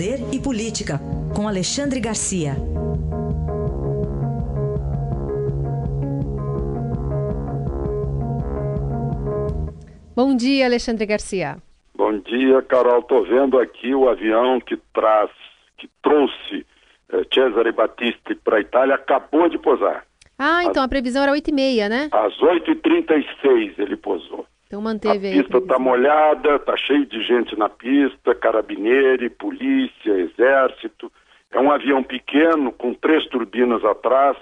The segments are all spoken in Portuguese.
Poder e Política, com Alexandre Garcia. Bom dia, Alexandre Garcia. Bom dia, Carol. Estou vendo aqui o avião que traz, que trouxe eh, Cesare Battisti para a Itália, acabou de posar. Ah, então a previsão era 8h30, né? Às 8h36 ele posou. Então manteve a aí. pista está molhada, está cheio de gente na pista, carabineire, polícia, exército. É um avião pequeno, com três turbinas atrás.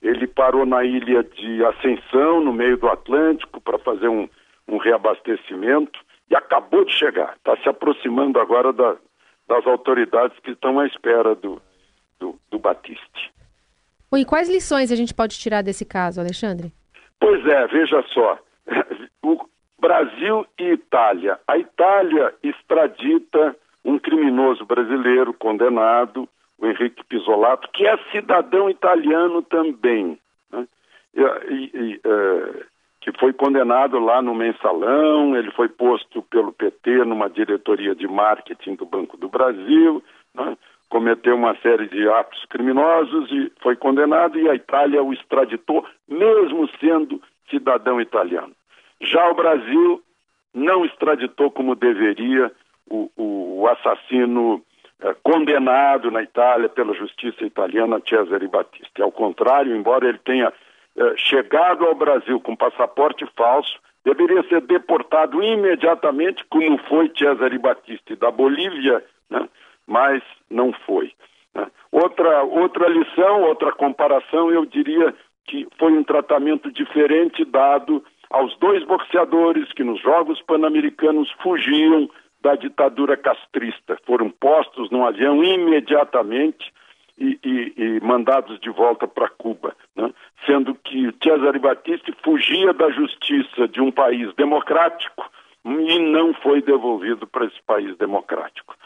Ele parou na ilha de Ascensão, no meio do Atlântico, para fazer um, um reabastecimento e acabou de chegar. Está se aproximando agora da, das autoridades que estão à espera do, do, do Batiste. E quais lições a gente pode tirar desse caso, Alexandre? Pois é, veja só. O Brasil e Itália. A Itália extradita um criminoso brasileiro condenado, o Henrique Pisolato, que é cidadão italiano também. Né? E, e, uh, que foi condenado lá no mensalão, ele foi posto pelo PT numa diretoria de marketing do Banco do Brasil, né? cometeu uma série de atos criminosos e foi condenado e a Itália o extraditou, mesmo sendo cidadão italiano. Já o Brasil não extraditou como deveria o, o, o assassino eh, condenado na Itália pela justiça italiana, Cesare Battisti. Ao contrário, embora ele tenha eh, chegado ao Brasil com passaporte falso, deveria ser deportado imediatamente, como foi Cesare Battisti da Bolívia, né? mas não foi. Né? Outra, outra lição, outra comparação, eu diria que foi um tratamento diferente dado aos dois boxeadores que nos Jogos Pan-Americanos fugiam da ditadura castrista. Foram postos num avião imediatamente e, e, e mandados de volta para Cuba, né? sendo que Cesare Battisti fugia da justiça de um país democrático e não foi devolvido para esse país democrático.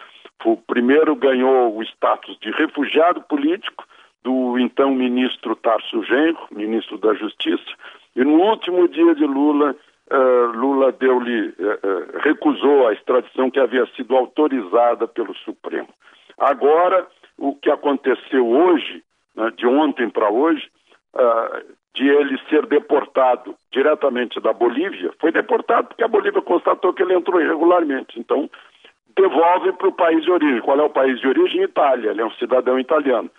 O primeiro ganhou o status de refugiado político do então ministro Tarso Genro, ministro da Justiça, e no último dia de Lula, uh, Lula deu-lhe, uh, uh, recusou a extradição que havia sido autorizada pelo Supremo. Agora, o que aconteceu hoje, né, de ontem para hoje, de ele ser deportado diretamente da Bolívia, foi deportado porque a Bolívia constatou que ele entrou irregularmente. Então, devolve para o país de origem. Qual é o país de origem? Itália. Ele é um cidadão italiano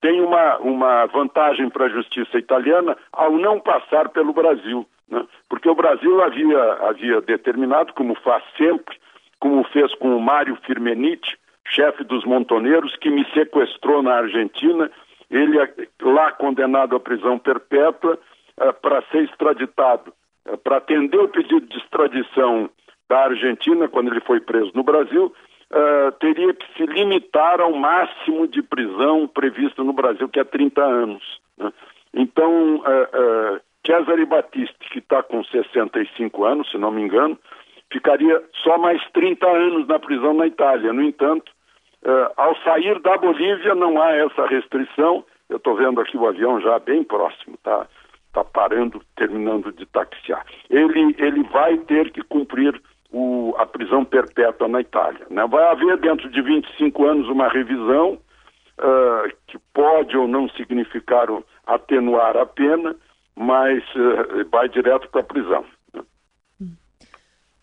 tem uma, uma vantagem para a justiça italiana ao não passar pelo Brasil, né? porque o Brasil havia, havia determinado, como faz sempre, como fez com o Mário Firmenich, chefe dos montoneiros, que me sequestrou na Argentina, ele é lá condenado à prisão perpétua uh, para ser extraditado, uh, para atender o pedido de extradição da Argentina, quando ele foi preso no Brasil, uh, teria que se limitar ao máximo de prisão previsto no Brasil, que é 30 anos. Né? Então, uh, uh, Cesare Battisti, que está com 65 anos, se não me engano, ficaria só mais 30 anos na prisão na Itália. No entanto, uh, ao sair da Bolívia não há essa restrição. Eu estou vendo aqui o avião já bem próximo, tá? Está parando, terminando de taxiar. Ele, ele vai ter que cumprir a prisão perpétua na Itália. Né? Vai haver, dentro de 25 anos, uma revisão uh, que pode ou não significar atenuar a pena, mas uh, vai direto para a prisão. Né?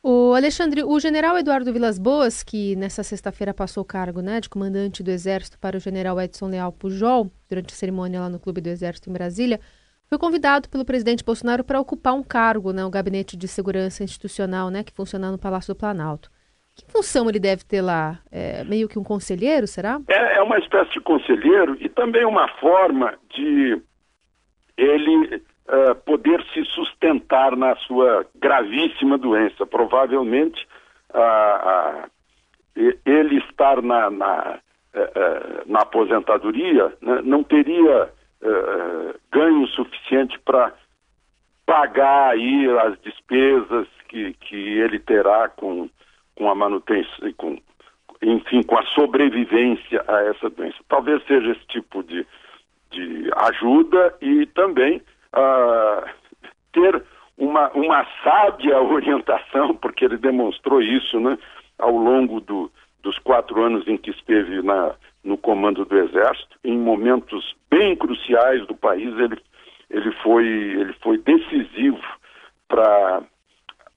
O Alexandre, o general Eduardo Vilas Boas, que nessa sexta-feira passou o cargo né, de comandante do Exército para o general Edson Leal Pujol, durante a cerimônia lá no Clube do Exército em Brasília, foi convidado pelo presidente Bolsonaro para ocupar um cargo, né, o Gabinete de Segurança Institucional, né, que funciona no Palácio do Planalto. Que função ele deve ter lá? É, meio que um conselheiro, será? É, é uma espécie de conselheiro e também uma forma de ele uh, poder se sustentar na sua gravíssima doença. Provavelmente uh, uh, ele estar na, na, eh, na aposentadoria né, não teria uh, ganho suficiente para pagar aí as despesas que, que ele terá com, com a manutenção, com, enfim, com a sobrevivência a essa doença. Talvez seja esse tipo de, de ajuda e também uh, ter uma, uma sábia orientação, porque ele demonstrou isso né, ao longo do, dos quatro anos em que esteve na, no comando do Exército, em momentos bem cruciais do país, ele, ele, foi, ele foi decisivo para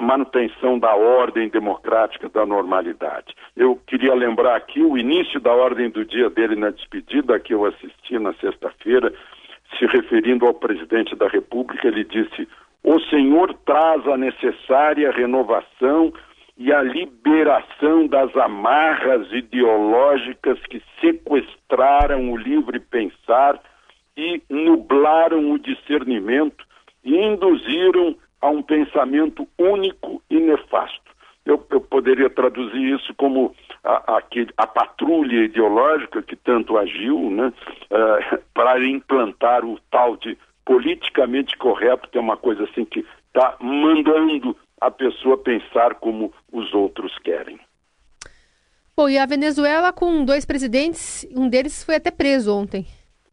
manutenção da ordem democrática, da normalidade. Eu queria lembrar aqui o início da ordem do dia dele na despedida, que eu assisti na sexta-feira, se referindo ao presidente da República, ele disse: O Senhor traz a necessária renovação e a liberação das amarras ideológicas que sequestraram o livre pensar e nublaram o discernimento e induziram a um pensamento único e nefasto. Eu, eu poderia traduzir isso como a, a, a, patrulha ideológica que tanto agiu né, uh, para implantar o tal de politicamente correto, que é uma coisa assim que está mandando a pessoa pensar como os outros querem. Bom, e a Venezuela com dois presidentes, um deles foi até preso ontem.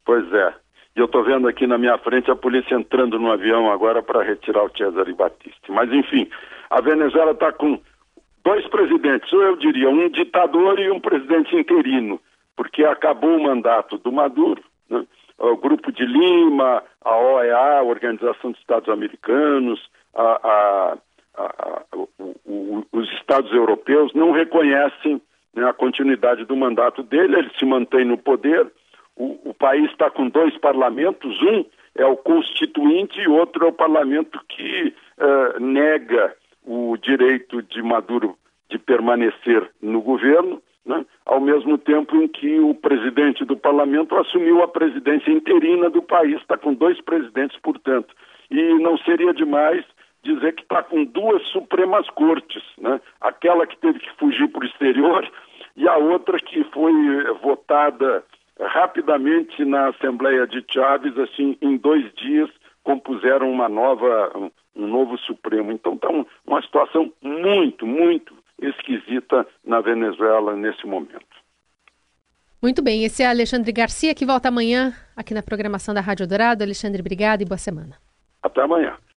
Pois é. E eu estou vendo aqui na minha frente a polícia entrando no avião agora para retirar o Cesare Battisti. Mas, enfim, a Venezuela está com dois presidentes, ou eu diria, um ditador e um presidente interino, porque acabou o mandato do Maduro, né? o Grupo de Lima, a OEA, a Organização dos Estados Americanos, a, a, o, o, os Estados europeus não reconhecem né, a continuidade do mandato dele, ele se mantém no poder o, o país está com dois parlamentos, um é o constituinte e outro é o parlamento que uh, nega o direito de Maduro de permanecer no governo, né? ao mesmo tempo em que o presidente do parlamento assumiu a presidência interina do país, está com dois presidentes, portanto. E não seria demais dizer que está com duas Supremas Cortes, né? aquela que teve que fugir para o exterior e a outra que foi votada rapidamente na Assembleia de Chaves, assim, em dois dias, compuseram uma nova, um novo Supremo. Então está uma situação muito, muito esquisita na Venezuela nesse momento. Muito bem, esse é Alexandre Garcia que volta amanhã aqui na programação da Rádio Dourado. Alexandre, obrigado e boa semana. Até amanhã.